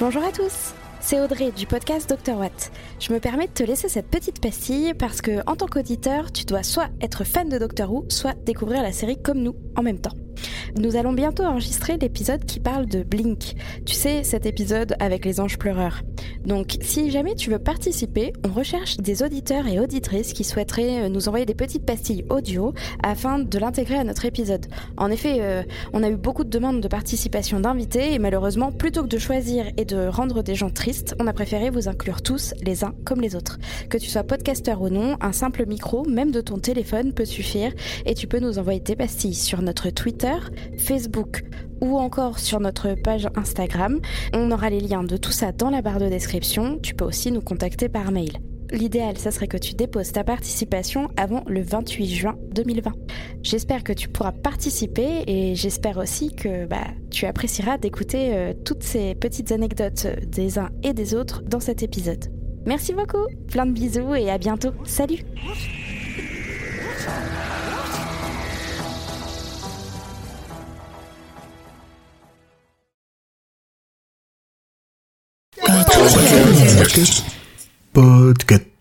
Bonjour à tous c'est Audrey du podcast Dr Watt. Je me permets de te laisser cette petite pastille parce que en tant qu'auditeur, tu dois soit être fan de Doctor Who, soit découvrir la série comme nous en même temps. Nous allons bientôt enregistrer l'épisode qui parle de Blink. Tu sais, cet épisode avec les anges pleureurs. Donc, si jamais tu veux participer, on recherche des auditeurs et auditrices qui souhaiteraient euh, nous envoyer des petites pastilles audio afin de l'intégrer à notre épisode. En effet, euh, on a eu beaucoup de demandes de participation d'invités et malheureusement, plutôt que de choisir et de rendre des gens tristes, on a préféré vous inclure tous, les uns comme les autres. Que tu sois podcasteur ou non, un simple micro, même de ton téléphone, peut suffire et tu peux nous envoyer tes pastilles sur notre Twitter, Facebook ou encore sur notre page Instagram. On aura les liens de tout ça dans la barre de description. Tu peux aussi nous contacter par mail. L'idéal, ça serait que tu déposes ta participation avant le 28 juin 2020. J'espère que tu pourras participer et j'espère aussi que bah, tu apprécieras d'écouter euh, toutes ces petites anecdotes des uns et des autres dans cet épisode. Merci beaucoup, plein de bisous et à bientôt. Salut Podcast. Podcast.